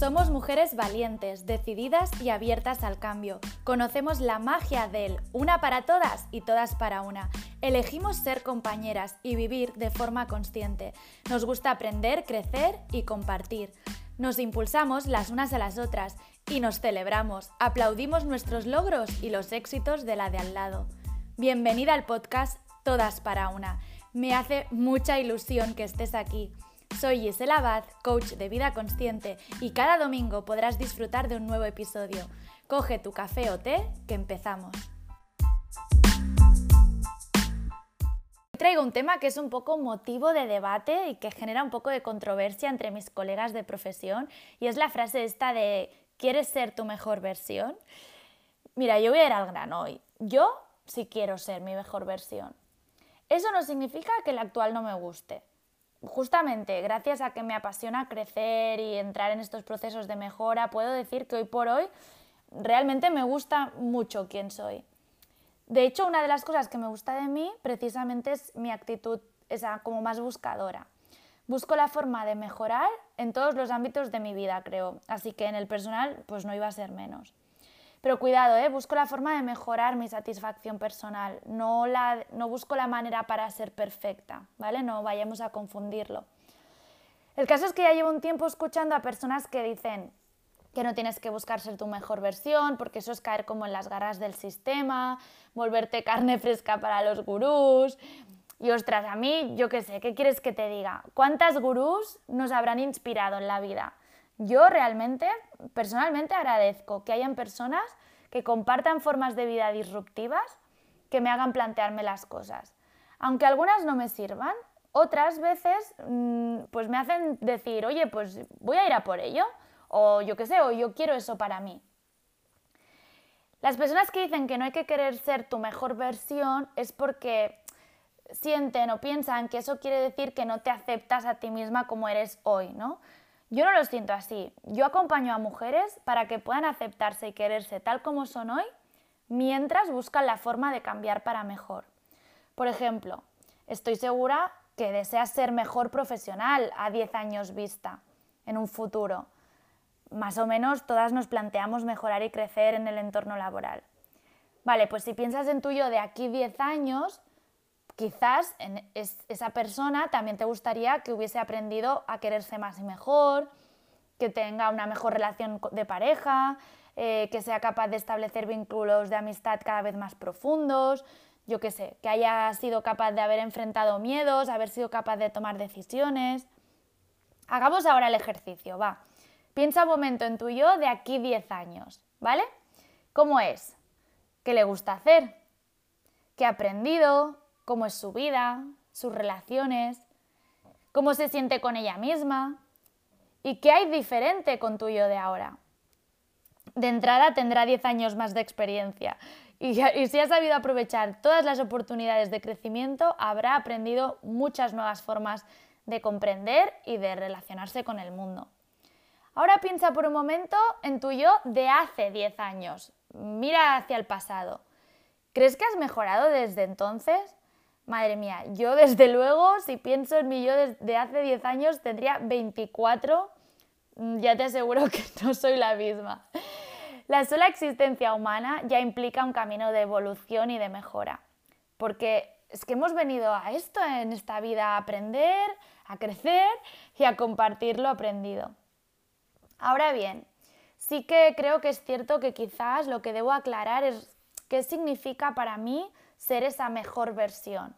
Somos mujeres valientes, decididas y abiertas al cambio. Conocemos la magia del una para todas y todas para una. Elegimos ser compañeras y vivir de forma consciente. Nos gusta aprender, crecer y compartir. Nos impulsamos las unas a las otras y nos celebramos. Aplaudimos nuestros logros y los éxitos de la de al lado. Bienvenida al podcast Todas para una. Me hace mucha ilusión que estés aquí. Soy Gisela Abad, coach de vida consciente, y cada domingo podrás disfrutar de un nuevo episodio. Coge tu café o té, que empezamos. Traigo un tema que es un poco motivo de debate y que genera un poco de controversia entre mis colegas de profesión, y es la frase esta de ¿quieres ser tu mejor versión? Mira, yo voy a ir al grano hoy. Yo sí quiero ser mi mejor versión. Eso no significa que el actual no me guste justamente gracias a que me apasiona crecer y entrar en estos procesos de mejora, puedo decir que hoy por hoy realmente me gusta mucho quién soy. De hecho, una de las cosas que me gusta de mí precisamente es mi actitud, esa como más buscadora. Busco la forma de mejorar en todos los ámbitos de mi vida, creo. Así que en el personal, pues no iba a ser menos. Pero cuidado, ¿eh? busco la forma de mejorar mi satisfacción personal, no, la, no busco la manera para ser perfecta, ¿vale? No vayamos a confundirlo. El caso es que ya llevo un tiempo escuchando a personas que dicen que no tienes que buscar ser tu mejor versión, porque eso es caer como en las garras del sistema, volverte carne fresca para los gurús. Y ostras, a mí, yo qué sé, ¿qué quieres que te diga? ¿Cuántas gurús nos habrán inspirado en la vida? Yo realmente, personalmente agradezco que hayan personas que compartan formas de vida disruptivas que me hagan plantearme las cosas. Aunque algunas no me sirvan, otras veces mm, pues me hacen decir, oye, pues voy a ir a por ello, o yo qué sé, o yo quiero eso para mí. Las personas que dicen que no hay que querer ser tu mejor versión es porque sienten o piensan que eso quiere decir que no te aceptas a ti misma como eres hoy, ¿no? Yo no lo siento así. Yo acompaño a mujeres para que puedan aceptarse y quererse tal como son hoy, mientras buscan la forma de cambiar para mejor. Por ejemplo, estoy segura que deseas ser mejor profesional a 10 años vista, en un futuro. Más o menos todas nos planteamos mejorar y crecer en el entorno laboral. Vale, pues si piensas en tuyo de aquí 10 años, quizás esa persona también te gustaría que hubiese aprendido a quererse más y mejor, que tenga una mejor relación de pareja, eh, que sea capaz de establecer vínculos de amistad cada vez más profundos, yo qué sé, que haya sido capaz de haber enfrentado miedos, haber sido capaz de tomar decisiones. Hagamos ahora el ejercicio, va. Piensa un momento en tu yo de aquí 10 años, ¿vale? ¿Cómo es? ¿Qué le gusta hacer? ¿Qué ha aprendido? Cómo es su vida, sus relaciones, cómo se siente con ella misma y qué hay diferente con tu yo de ahora. De entrada tendrá 10 años más de experiencia y, si ha sabido aprovechar todas las oportunidades de crecimiento, habrá aprendido muchas nuevas formas de comprender y de relacionarse con el mundo. Ahora piensa por un momento en tu yo de hace 10 años. Mira hacia el pasado. ¿Crees que has mejorado desde entonces? Madre mía, yo desde luego, si pienso en mi yo de hace 10 años, tendría 24, mm, ya te aseguro que no soy la misma. La sola existencia humana ya implica un camino de evolución y de mejora, porque es que hemos venido a esto en esta vida, a aprender, a crecer y a compartir lo aprendido. Ahora bien, sí que creo que es cierto que quizás lo que debo aclarar es qué significa para mí ser esa mejor versión.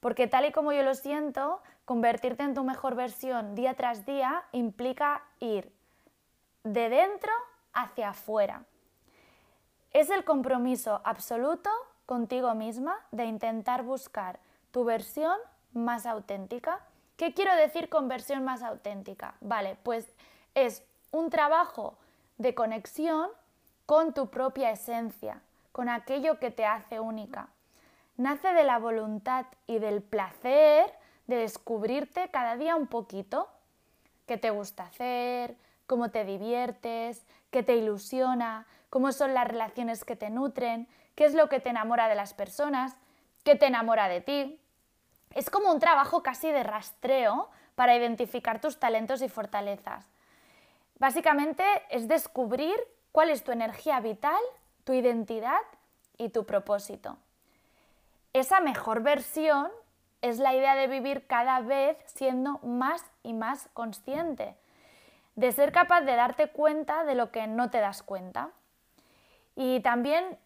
Porque tal y como yo lo siento, convertirte en tu mejor versión día tras día implica ir de dentro hacia afuera. Es el compromiso absoluto contigo misma de intentar buscar tu versión más auténtica. ¿Qué quiero decir con versión más auténtica? Vale, pues es un trabajo de conexión con tu propia esencia, con aquello que te hace única nace de la voluntad y del placer de descubrirte cada día un poquito qué te gusta hacer, cómo te diviertes, qué te ilusiona, cómo son las relaciones que te nutren, qué es lo que te enamora de las personas, qué te enamora de ti. Es como un trabajo casi de rastreo para identificar tus talentos y fortalezas. Básicamente es descubrir cuál es tu energía vital, tu identidad y tu propósito. Esa mejor versión es la idea de vivir cada vez siendo más y más consciente, de ser capaz de darte cuenta de lo que no te das cuenta. Y también,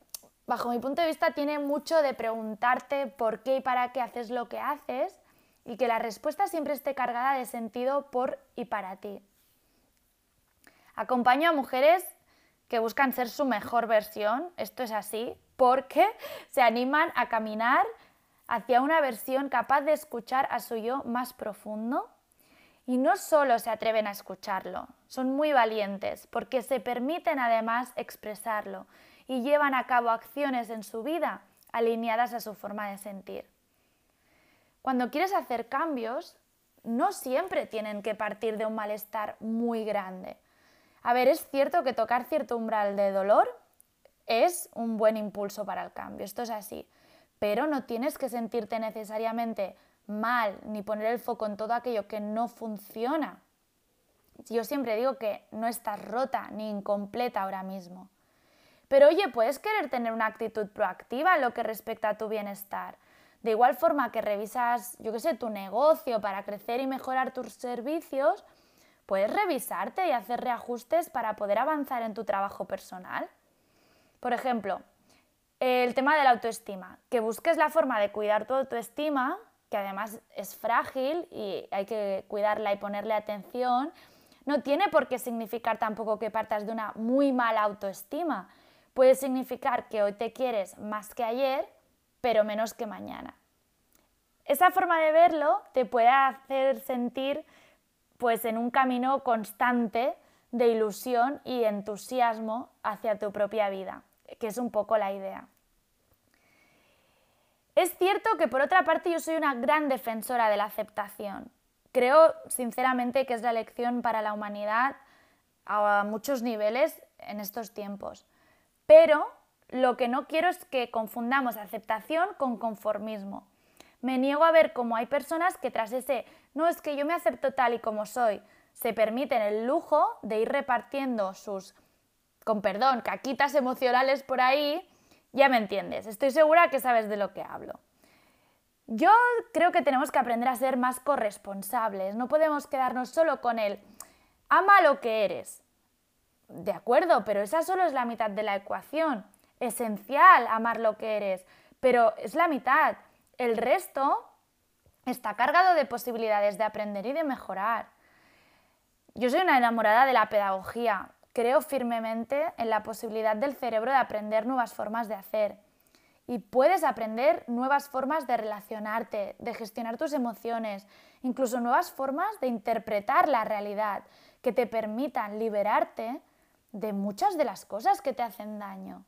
bajo mi punto de vista, tiene mucho de preguntarte por qué y para qué haces lo que haces y que la respuesta siempre esté cargada de sentido por y para ti. Acompaño a mujeres que buscan ser su mejor versión, esto es así, porque se animan a caminar hacia una versión capaz de escuchar a su yo más profundo. Y no solo se atreven a escucharlo, son muy valientes porque se permiten además expresarlo y llevan a cabo acciones en su vida alineadas a su forma de sentir. Cuando quieres hacer cambios, no siempre tienen que partir de un malestar muy grande. A ver, es cierto que tocar cierto umbral de dolor es un buen impulso para el cambio, esto es así, pero no tienes que sentirte necesariamente mal ni poner el foco en todo aquello que no funciona. Yo siempre digo que no estás rota ni incompleta ahora mismo. Pero oye, puedes querer tener una actitud proactiva en lo que respecta a tu bienestar. De igual forma que revisas, yo qué sé, tu negocio para crecer y mejorar tus servicios, puedes revisarte y hacer reajustes para poder avanzar en tu trabajo personal. Por ejemplo, el tema de la autoestima, que busques la forma de cuidar tu autoestima, que además es frágil y hay que cuidarla y ponerle atención, no tiene por qué significar tampoco que partas de una muy mala autoestima. Puede significar que hoy te quieres más que ayer pero menos que mañana. Esa forma de verlo te puede hacer sentir pues en un camino constante de ilusión y entusiasmo hacia tu propia vida, que es un poco la idea. Es cierto que por otra parte yo soy una gran defensora de la aceptación. Creo sinceramente que es la lección para la humanidad a muchos niveles en estos tiempos. Pero lo que no quiero es que confundamos aceptación con conformismo. Me niego a ver cómo hay personas que tras ese no es que yo me acepto tal y como soy, se permiten el lujo de ir repartiendo sus, con perdón, caquitas emocionales por ahí, ya me entiendes, estoy segura que sabes de lo que hablo. Yo creo que tenemos que aprender a ser más corresponsables, no podemos quedarnos solo con el ama lo que eres. De acuerdo, pero esa solo es la mitad de la ecuación esencial amar lo que eres, pero es la mitad. El resto está cargado de posibilidades de aprender y de mejorar. Yo soy una enamorada de la pedagogía. Creo firmemente en la posibilidad del cerebro de aprender nuevas formas de hacer. Y puedes aprender nuevas formas de relacionarte, de gestionar tus emociones, incluso nuevas formas de interpretar la realidad que te permitan liberarte de muchas de las cosas que te hacen daño.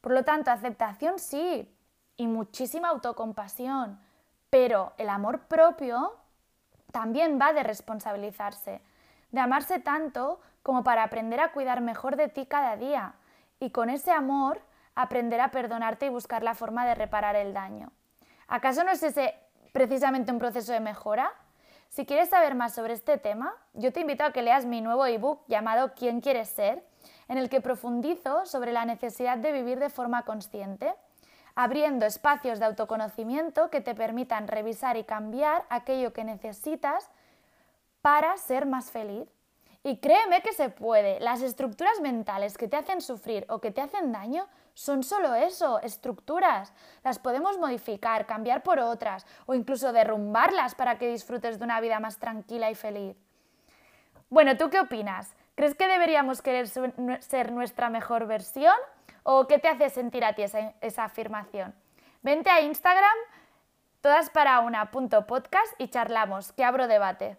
Por lo tanto, aceptación sí y muchísima autocompasión, pero el amor propio también va de responsabilizarse, de amarse tanto como para aprender a cuidar mejor de ti cada día y con ese amor aprender a perdonarte y buscar la forma de reparar el daño. ¿Acaso no es ese precisamente un proceso de mejora? Si quieres saber más sobre este tema, yo te invito a que leas mi nuevo ebook llamado ¿Quién quieres ser? en el que profundizo sobre la necesidad de vivir de forma consciente, abriendo espacios de autoconocimiento que te permitan revisar y cambiar aquello que necesitas para ser más feliz. Y créeme que se puede. Las estructuras mentales que te hacen sufrir o que te hacen daño son solo eso, estructuras. Las podemos modificar, cambiar por otras o incluso derrumbarlas para que disfrutes de una vida más tranquila y feliz. Bueno, ¿tú qué opinas? ¿Crees que deberíamos querer ser nuestra mejor versión? ¿O qué te hace sentir a ti esa, afirmación? Vente a Instagram, todas para una punto podcast y charlamos, que abro debate.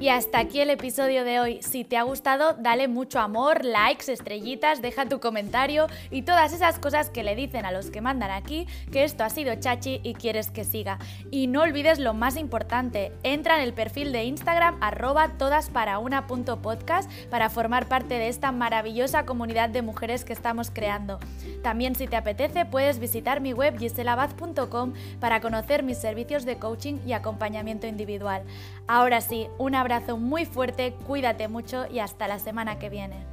Y hasta aquí el episodio de hoy. Si te ha gustado, dale mucho amor, likes, estrellitas, deja tu comentario y todas esas cosas que le dicen a los que mandan aquí que esto ha sido chachi y quieres que siga. Y no olvides lo más importante, entra en el perfil de Instagram arroba todasparauna.podcast para formar parte de esta maravillosa comunidad de mujeres que estamos creando. También si te apetece puedes visitar mi web giselabaz.com para conocer mis servicios de coaching y acompañamiento individual. Ahora sí, un abrazo muy fuerte, cuídate mucho y hasta la semana que viene.